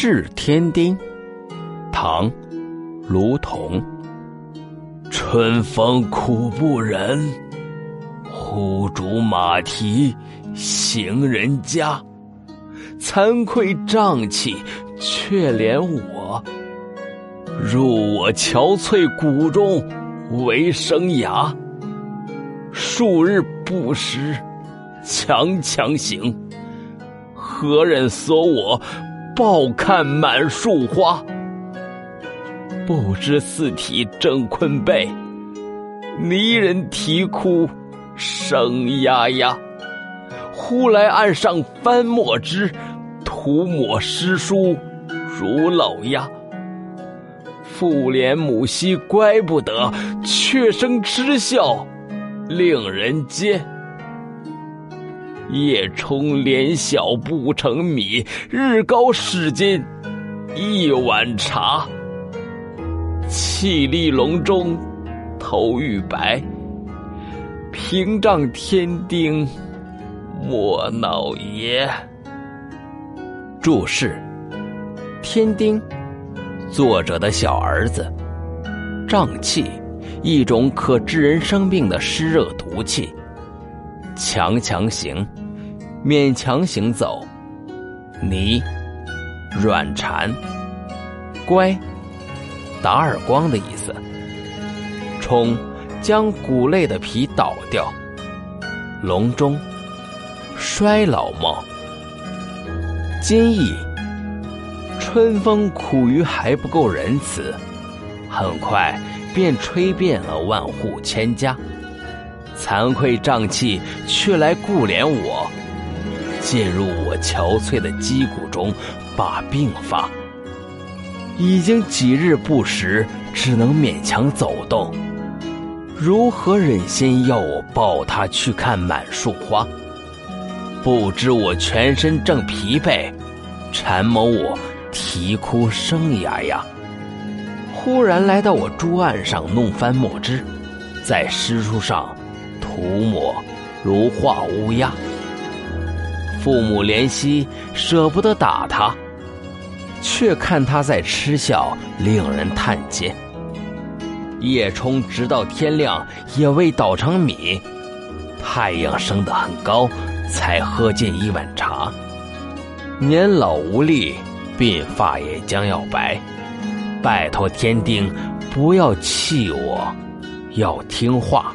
是天丁，唐，卢仝。春风苦不忍，呼逐马蹄行人家。惭愧瘴气，却怜我。入我憔悴骨中，为生涯。数日不食，强强行。何人索我？抱看满树花，不知四体争昆背，泥人啼哭声呀呀。忽来岸上翻墨汁，涂抹诗书如老鸦。父怜母兮乖不得，却生嗤笑令人嗟。夜冲连小不成米，日高使尽一碗茶。气力笼中头欲白，屏障天丁莫恼也。注释：天丁，作者的小儿子。瘴气，一种可致人生病的湿热毒气。强强行，勉强行走；泥，软缠；乖，打耳光的意思。冲，将谷类的皮捣掉。隆中，衰老貌。今意，春风苦于还不够仁慈，很快便吹遍了万户千家。惭愧瘴气，却来顾怜我，进入我憔悴的肌骨中，把病发。已经几日不食，只能勉强走动，如何忍心要我抱他去看满树花？不知我全身正疲惫，缠某我啼哭声哑哑。忽然来到我桌案上，弄翻墨汁，在诗书上。涂抹如画乌鸦，父母怜惜，舍不得打他，却看他在嗤笑，令人叹嗟。夜冲直到天亮，也未捣成米。太阳升得很高，才喝进一碗茶。年老无力，鬓发也将要白。拜托天丁，不要气我，要听话。